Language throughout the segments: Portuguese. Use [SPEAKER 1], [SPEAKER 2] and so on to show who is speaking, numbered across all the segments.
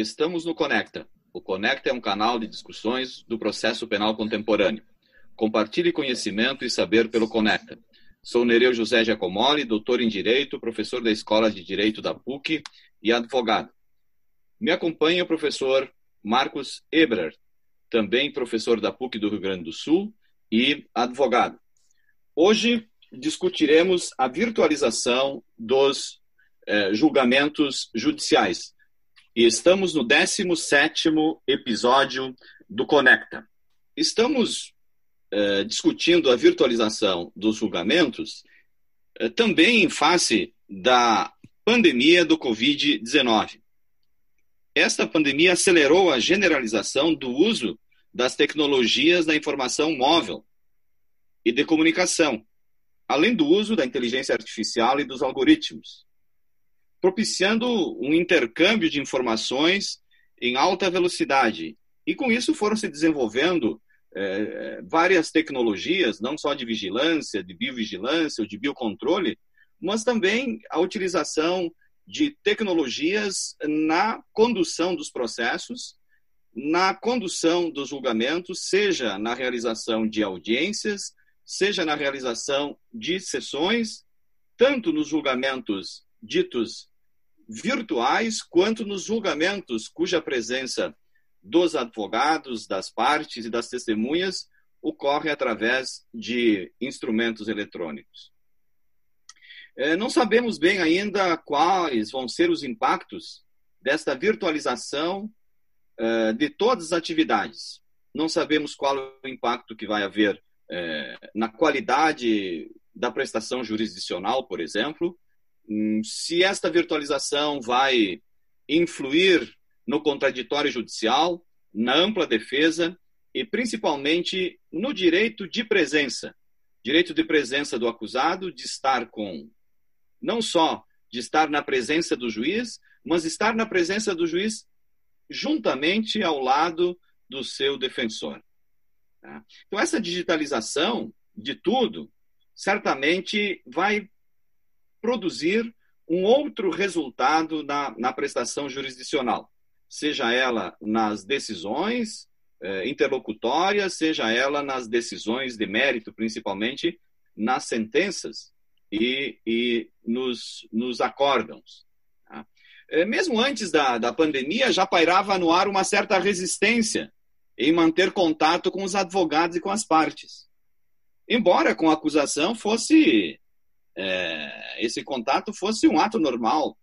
[SPEAKER 1] Estamos no Conecta. O Conecta é um canal de discussões do processo penal contemporâneo. Compartilhe conhecimento e saber pelo Conecta. Sou Nereu José Giacomoli, doutor em Direito, professor da Escola de Direito da PUC e advogado. Me acompanha o professor Marcos Ebrer, também professor da PUC do Rio Grande do Sul e advogado. Hoje discutiremos a virtualização dos eh, julgamentos judiciais. E estamos no 17º episódio do Conecta. Estamos eh, discutindo a virtualização dos julgamentos eh, também em face da pandemia do Covid-19. Esta pandemia acelerou a generalização do uso das tecnologias da informação móvel e de comunicação, além do uso da inteligência artificial e dos algoritmos, propiciando um intercâmbio de informações em alta velocidade. E com isso foram se desenvolvendo é, várias tecnologias, não só de vigilância, de biovigilância ou de biocontrole, mas também a utilização de tecnologias na condução dos processos, na condução dos julgamentos, seja na realização de audiências, seja na realização de sessões, tanto nos julgamentos ditos virtuais, quanto nos julgamentos cuja presença dos advogados, das partes e das testemunhas ocorre através de instrumentos eletrônicos. É, não sabemos bem ainda quais vão ser os impactos desta virtualização é, de todas as atividades. Não sabemos qual é o impacto que vai haver na qualidade da prestação jurisdicional, por exemplo, se esta virtualização vai influir no contraditório judicial, na ampla defesa e principalmente no direito de presença. Direito de presença do acusado, de estar com não só de estar na presença do juiz, mas estar na presença do juiz juntamente ao lado do seu defensor. Tá? Então, essa digitalização de tudo certamente vai produzir um outro resultado na, na prestação jurisdicional, seja ela nas decisões eh, interlocutórias, seja ela nas decisões de mérito, principalmente nas sentenças e, e nos, nos acórdãos. Tá? É, mesmo antes da, da pandemia, já pairava no ar uma certa resistência em manter contato com os advogados e com as partes. Embora com a acusação fosse é, esse contato fosse um ato normal,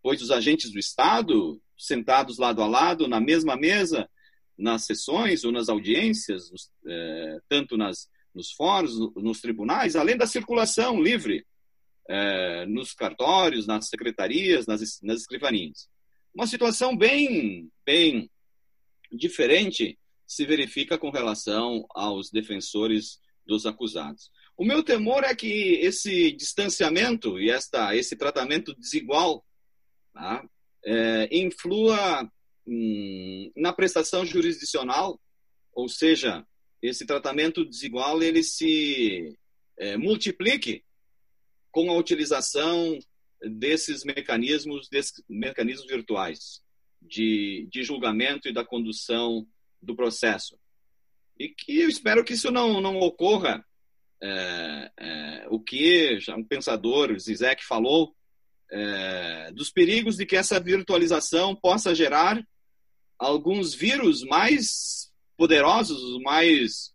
[SPEAKER 1] pois os agentes do Estado, sentados lado a lado, na mesma mesa, nas sessões ou nas audiências, é, tanto nas, nos fóruns, nos tribunais, além da circulação livre é, nos cartórios, nas secretarias, nas, nas escrivaninhas. Uma situação bem, bem diferente se verifica com relação aos defensores dos acusados. O meu temor é que esse distanciamento e esta, esse tratamento desigual tá, é, influa hum, na prestação jurisdicional, ou seja, esse tratamento desigual ele se é, multiplique com a utilização desses mecanismos, desses mecanismos virtuais de, de julgamento e da condução do processo. E que eu espero que isso não, não ocorra. É, é, o que já um pensador, Zizek, falou, é, dos perigos de que essa virtualização possa gerar alguns vírus mais poderosos, mais,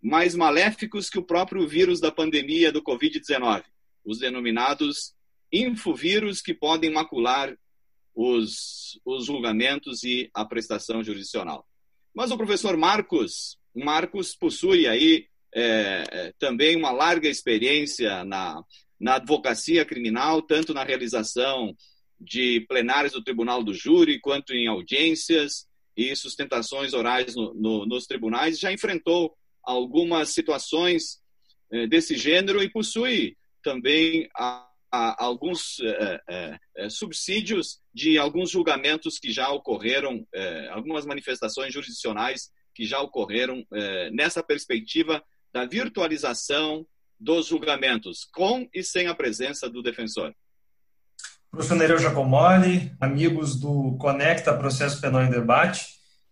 [SPEAKER 1] mais maléficos que o próprio vírus da pandemia do Covid-19 os denominados infovírus que podem macular os, os julgamentos e a prestação jurisdicional. Mas o professor Marcos, Marcos possui aí é, é, também uma larga experiência na, na advocacia criminal, tanto na realização de plenários do Tribunal do Júri, quanto em audiências e sustentações orais no, no, nos tribunais. Já enfrentou algumas situações é, desse gênero e possui também a, a alguns é, subsídios de alguns julgamentos que já ocorreram, algumas manifestações jurisdicionais que já ocorreram nessa perspectiva da virtualização dos julgamentos, com e sem a presença do defensor.
[SPEAKER 2] Professor Nereu Giacomoli, amigos do Conecta Processo Penal em Debate,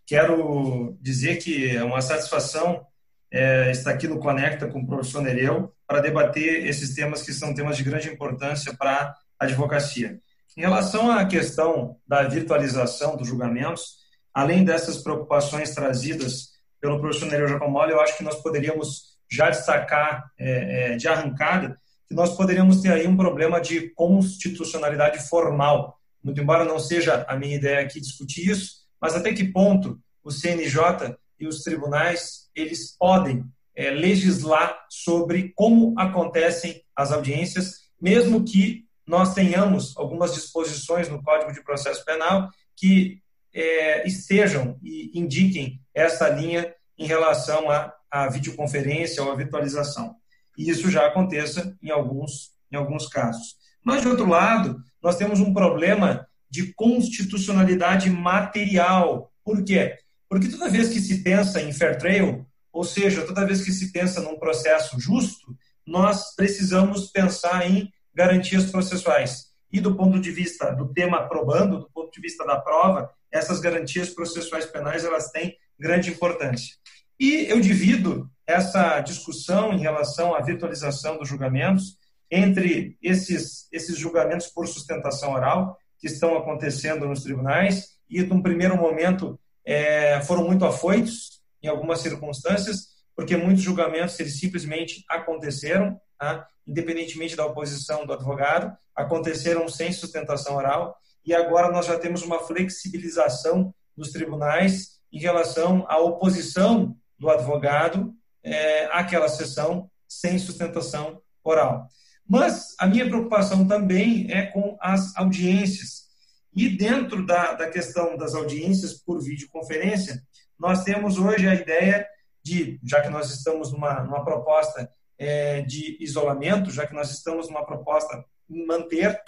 [SPEAKER 2] quero dizer que é uma satisfação é, estar aqui no Conecta com o professor Nereu para debater esses temas que são temas de grande importância para a advocacia. Em relação à questão da virtualização dos julgamentos, além dessas preocupações trazidas pelo professor Nereu Giacomoli, eu acho que nós poderíamos já destacar é, é, de arrancada que nós poderíamos ter aí um problema de constitucionalidade formal. Muito embora não seja a minha ideia aqui discutir isso, mas até que ponto o CNJ e os tribunais eles podem é, legislar sobre como acontecem as audiências, mesmo que nós tenhamos algumas disposições no Código de Processo Penal que é, estejam e indiquem essa linha em relação à, à videoconferência ou à virtualização e isso já aconteça em alguns, em alguns casos. Mas, de outro lado, nós temos um problema de constitucionalidade material. Por quê? Porque toda vez que se pensa em fair trial, ou seja, toda vez que se pensa num processo justo, nós precisamos pensar em garantias processuais. E do ponto de vista do tema probando, do ponto de vista da prova, essas garantias processuais penais elas têm grande importância. E eu divido essa discussão em relação à virtualização dos julgamentos entre esses, esses julgamentos por sustentação oral que estão acontecendo nos tribunais e, num primeiro momento, é, foram muito afoitos em algumas circunstâncias, porque muitos julgamentos eles simplesmente aconteceram, tá? independentemente da oposição do advogado, aconteceram sem sustentação oral, e agora nós já temos uma flexibilização dos tribunais em relação à oposição do advogado é, àquela sessão sem sustentação oral. Mas a minha preocupação também é com as audiências. E dentro da, da questão das audiências por videoconferência, nós temos hoje a ideia de, já que nós estamos numa, numa proposta é, de isolamento, já que nós estamos numa proposta em manter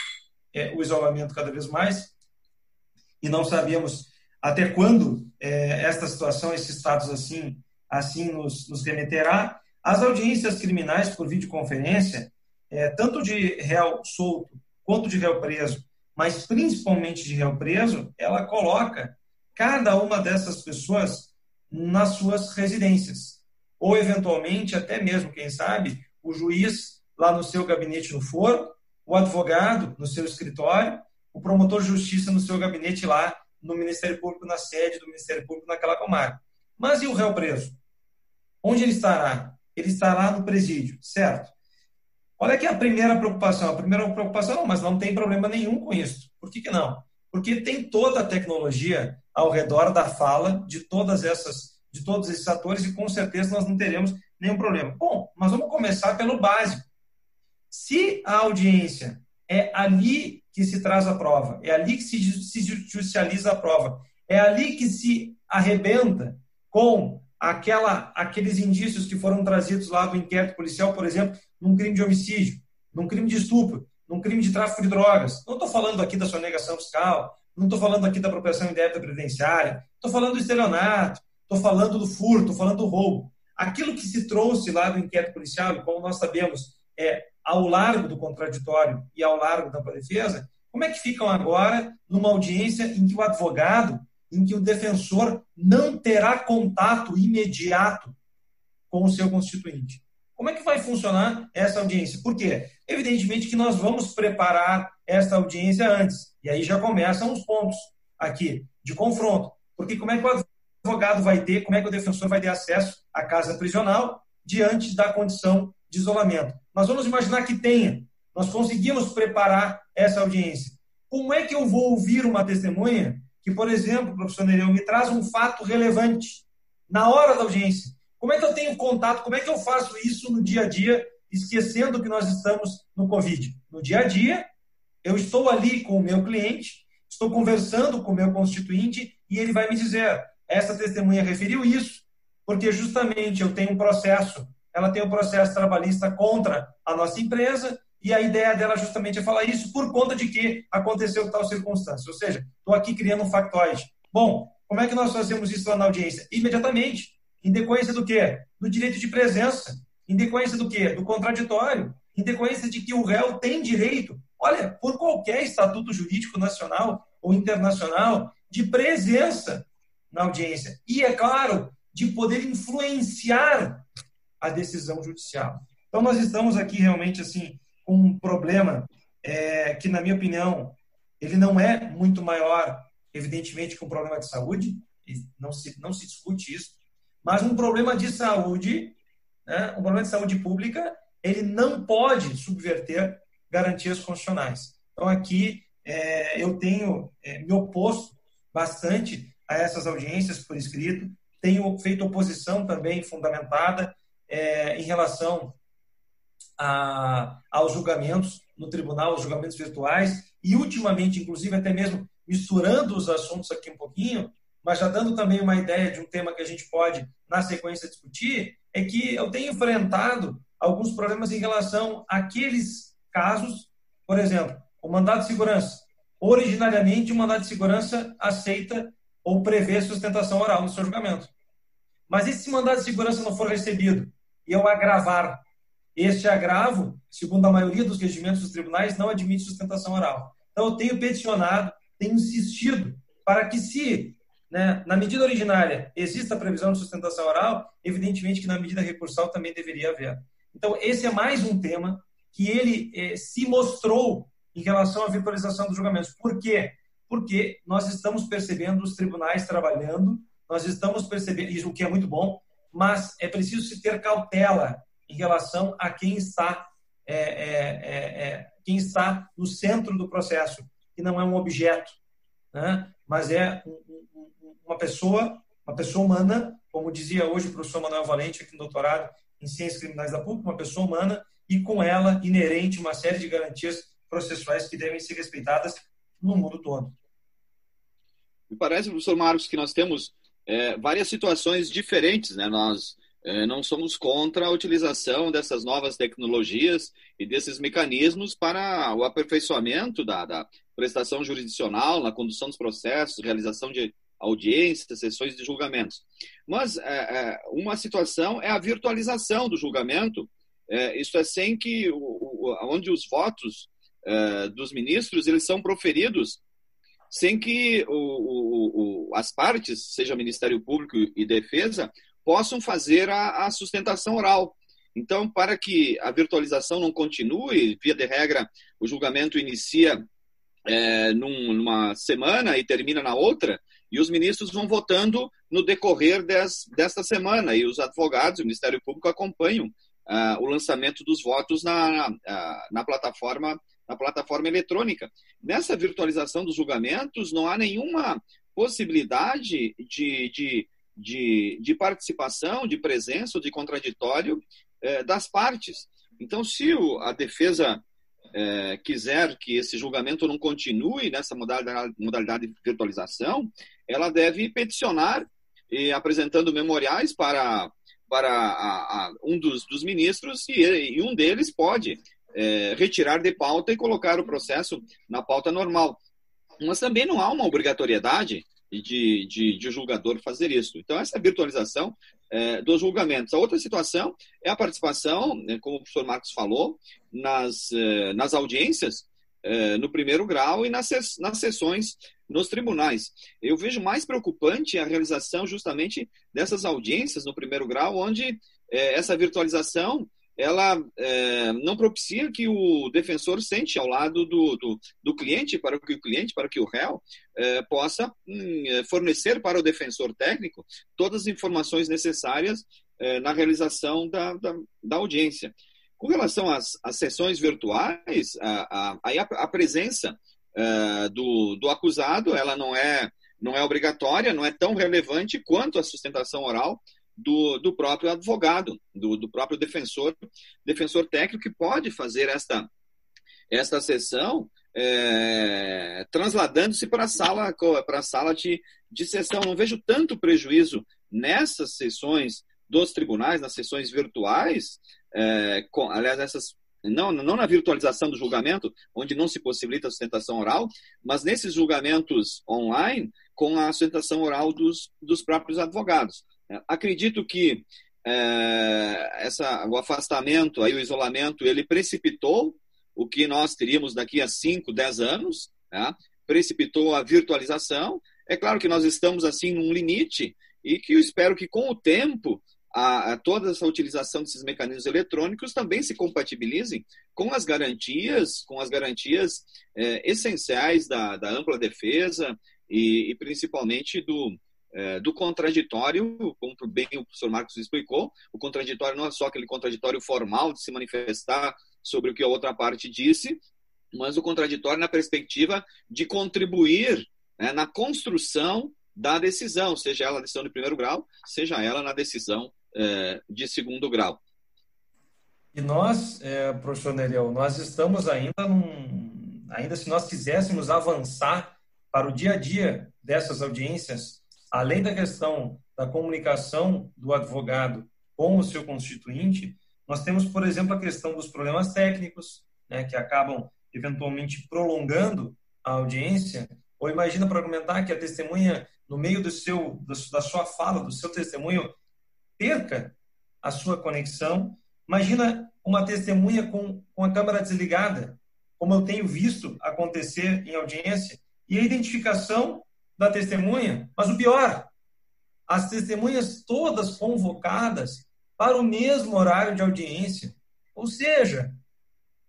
[SPEAKER 2] é, o isolamento cada vez mais, e não sabemos até quando é, esta situação, esse status assim, assim nos, nos remeterá. As audiências criminais por videoconferência, é, tanto de réu solto quanto de réu preso, mas principalmente de réu preso, ela coloca cada uma dessas pessoas nas suas residências. Ou, eventualmente, até mesmo, quem sabe, o juiz lá no seu gabinete no foro, o advogado no seu escritório, o promotor de justiça no seu gabinete lá no Ministério Público, na sede do Ministério Público naquela comarca. Mas e o réu preso? Onde ele estará? Ele estará no presídio, certo? Olha que a primeira preocupação. A primeira preocupação, não, mas não tem problema nenhum com isso. Por que, que não? Porque tem toda a tecnologia ao redor da fala de todas essas, de todos esses atores e com certeza nós não teremos nenhum problema. Bom, mas vamos começar pelo básico. Se a audiência é ali que se traz a prova, é ali que se, se judicializa a prova, é ali que se arrebenta com aquela, aqueles indícios que foram trazidos lá do inquérito policial, por exemplo, num crime de homicídio, num crime de estupro, num crime de tráfico de drogas. Não estou falando aqui da sonegação fiscal, não estou falando aqui da apropriação indébita previdenciária, estou falando do estelionato, estou falando do furto, estou falando do roubo. Aquilo que se trouxe lá do inquérito policial, como nós sabemos, é ao largo do contraditório e ao largo da defesa, como é que ficam agora numa audiência em que o advogado em que o defensor não terá contato imediato com o seu constituinte. Como é que vai funcionar essa audiência? Por quê? Evidentemente que nós vamos preparar esta audiência antes. E aí já começam os pontos aqui de confronto. Porque como é que o advogado vai ter, como é que o defensor vai ter acesso à casa prisional diante da condição de isolamento? Nós vamos imaginar que tenha. Nós conseguimos preparar essa audiência. Como é que eu vou ouvir uma testemunha que, por exemplo, professor Nereu, me traz um fato relevante na hora da audiência. Como é que eu tenho contato? Como é que eu faço isso no dia a dia, esquecendo que nós estamos no Covid? No dia a dia, eu estou ali com o meu cliente, estou conversando com o meu constituinte e ele vai me dizer: essa testemunha referiu isso, porque justamente eu tenho um processo, ela tem um processo trabalhista contra a nossa empresa e a ideia dela justamente é falar isso por conta de que aconteceu tal circunstância. Ou seja, estou aqui criando um factoide. Bom, como é que nós fazemos isso lá na audiência? Imediatamente. Em decorrência do quê? Do direito de presença. Em decorrência do quê? Do contraditório. Em decorrência de que o réu tem direito, olha, por qualquer estatuto jurídico nacional ou internacional de presença na audiência. E, é claro, de poder influenciar a decisão judicial. Então, nós estamos aqui realmente assim um problema é, que, na minha opinião, ele não é muito maior, evidentemente, que um problema de saúde, não se, não se discute isso, mas um problema de saúde, né, um problema de saúde pública, ele não pode subverter garantias constitucionais. Então, aqui, é, eu tenho é, me oposto bastante a essas audiências por escrito, tenho feito oposição também fundamentada é, em relação a, aos julgamentos no tribunal, os julgamentos virtuais, e ultimamente, inclusive, até mesmo misturando os assuntos aqui um pouquinho, mas já dando também uma ideia de um tema que a gente pode, na sequência, discutir, é que eu tenho enfrentado alguns problemas em relação àqueles casos, por exemplo, o mandado de segurança. Originariamente, o mandado de segurança aceita ou prevê sustentação oral no seu julgamento. Mas e se mandado de segurança não for recebido e eu agravar? Este agravo, segundo a maioria dos regimentos dos tribunais, não admite sustentação oral. Então, eu tenho peticionado, tenho insistido para que, se né, na medida originária exista a previsão de sustentação oral, evidentemente que na medida recursal também deveria haver. Então, esse é mais um tema que ele eh, se mostrou em relação à virtualização dos julgamentos. Por quê? Porque nós estamos percebendo os tribunais trabalhando, nós estamos percebendo, o que é muito bom, mas é preciso se ter cautela em relação a quem está, é, é, é, é, quem está no centro do processo, que não é um objeto, né? mas é um, um, uma pessoa, uma pessoa humana, como dizia hoje o professor Manuel Valente aqui no doutorado em Ciências Criminais da PUC, uma pessoa humana e com ela inerente uma série de garantias processuais que devem ser respeitadas no mundo todo.
[SPEAKER 1] Me parece, professor Marcos, que nós temos é, várias situações diferentes. Né? Nós não somos contra a utilização dessas novas tecnologias e desses mecanismos para o aperfeiçoamento da, da prestação jurisdicional, na condução dos processos, realização de audiências, sessões de julgamentos. Mas é, é, uma situação é a virtualização do julgamento, é, isso é sem que, o, o, onde os votos uh, dos ministros eles são proferidos sem que o, as partes, seja Ministério Público e Defesa, possam fazer a, a, sustentação oral. Então, para que a virtualização não continue, via de regra, o julgamento inicia é, num, numa semana e termina na outra, e os ministros vão votando no decorrer des, desta semana, e os advogados, o Ministério Público acompanham uh, o lançamento dos votos na, na, na plataforma na plataforma eletrônica. Nessa virtualização dos julgamentos, não há nenhuma possibilidade de, de, de, de participação, de presença de contraditório eh, das partes. Então, se o, a defesa eh, quiser que esse julgamento não continue nessa modalidade, modalidade de virtualização, ela deve peticionar, e apresentando memoriais para, para a, a, um dos, dos ministros, e, e um deles pode é, retirar de pauta e colocar o processo na pauta normal. Mas também não há uma obrigatoriedade de, de, de julgador fazer isso. Então, essa virtualização é, dos julgamentos. A outra situação é a participação, né, como o professor Marcos falou, nas, é, nas audiências é, no primeiro grau e nas, nas sessões nos tribunais. Eu vejo mais preocupante a realização justamente dessas audiências no primeiro grau, onde é, essa virtualização ela é, não propicia que o defensor sente ao lado do, do, do, cliente, para que o cliente, para que o réu é, possa hum, é, fornecer para o defensor técnico todas as informações necessárias é, na realização da, da, da, audiência. Com relação às, às sessões virtuais, a, a, a presença é, do, do acusado ela não é, não é obrigatória, não é tão relevante quanto a sustentação oral, do, do próprio advogado, do, do próprio defensor, defensor técnico, que pode fazer esta, esta sessão é, trasladando-se para a sala, para a sala de, de sessão. Não vejo tanto prejuízo nessas sessões dos tribunais, nas sessões virtuais, é, com, aliás, essas não, não na virtualização do julgamento, onde não se possibilita a sustentação oral, mas nesses julgamentos online, com a sustentação oral dos, dos próprios advogados. Acredito que é, essa, o afastamento, aí, o isolamento, ele precipitou o que nós teríamos daqui a 5, 10 anos, né? precipitou a virtualização. É claro que nós estamos assim num limite e que eu espero que com o tempo a, a, toda essa utilização desses mecanismos eletrônicos também se compatibilizem com as garantias, com as garantias é, essenciais da, da, ampla defesa e, e principalmente do, é, do contraditório, como bem o professor Marcos explicou, o contraditório não é só aquele contraditório formal de se manifestar sobre o que a outra parte disse, mas o contraditório na perspectiva de contribuir né, na construção da decisão, seja ela decisão de primeiro grau, seja ela na decisão é, de segundo grau.
[SPEAKER 2] E nós, é, professor Nereu, nós estamos ainda num, ainda se nós quiséssemos avançar para o dia a dia dessas audiências, além da questão da comunicação do advogado com o seu constituinte, nós temos, por exemplo, a questão dos problemas técnicos, né, que acabam eventualmente prolongando a audiência. Ou imagina para argumentar que a testemunha, no meio do seu, da sua fala, do seu testemunho, perca a sua conexão. Imagina uma testemunha com, com a câmera desligada, como eu tenho visto acontecer em audiência, e a identificação da testemunha. Mas o pior, as testemunhas todas convocadas para o mesmo horário de audiência. Ou seja,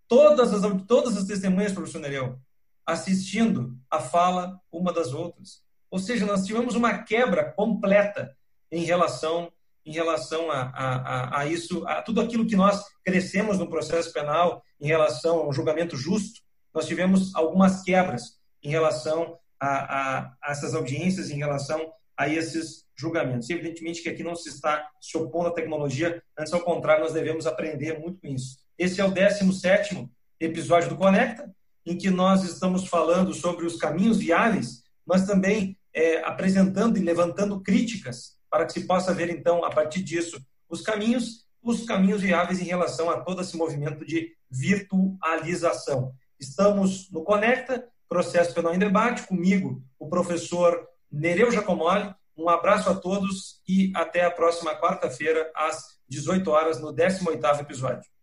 [SPEAKER 2] todas as, todas as testemunhas, professor Nereu, assistindo a fala uma das outras. Ou seja, nós tivemos uma quebra completa em relação em relação a, a, a, isso, a tudo aquilo que nós crescemos no processo penal em relação ao julgamento justo, nós tivemos algumas quebras em relação a, a, a essas audiências, em relação a esses julgamentos. Evidentemente que aqui não se está se opondo à tecnologia, antes ao contrário, nós devemos aprender muito com isso. Esse é o 17 episódio do Conecta, em que nós estamos falando sobre os caminhos viáveis, mas também é, apresentando e levantando críticas para que se possa ver, então, a partir disso, os caminhos, os caminhos viáveis em relação a todo esse movimento de virtualização. Estamos no Conecta, processo penal em debate, comigo, o professor Nereu Jacomoli. Um abraço a todos e até a próxima quarta-feira, às 18 horas, no 18º episódio.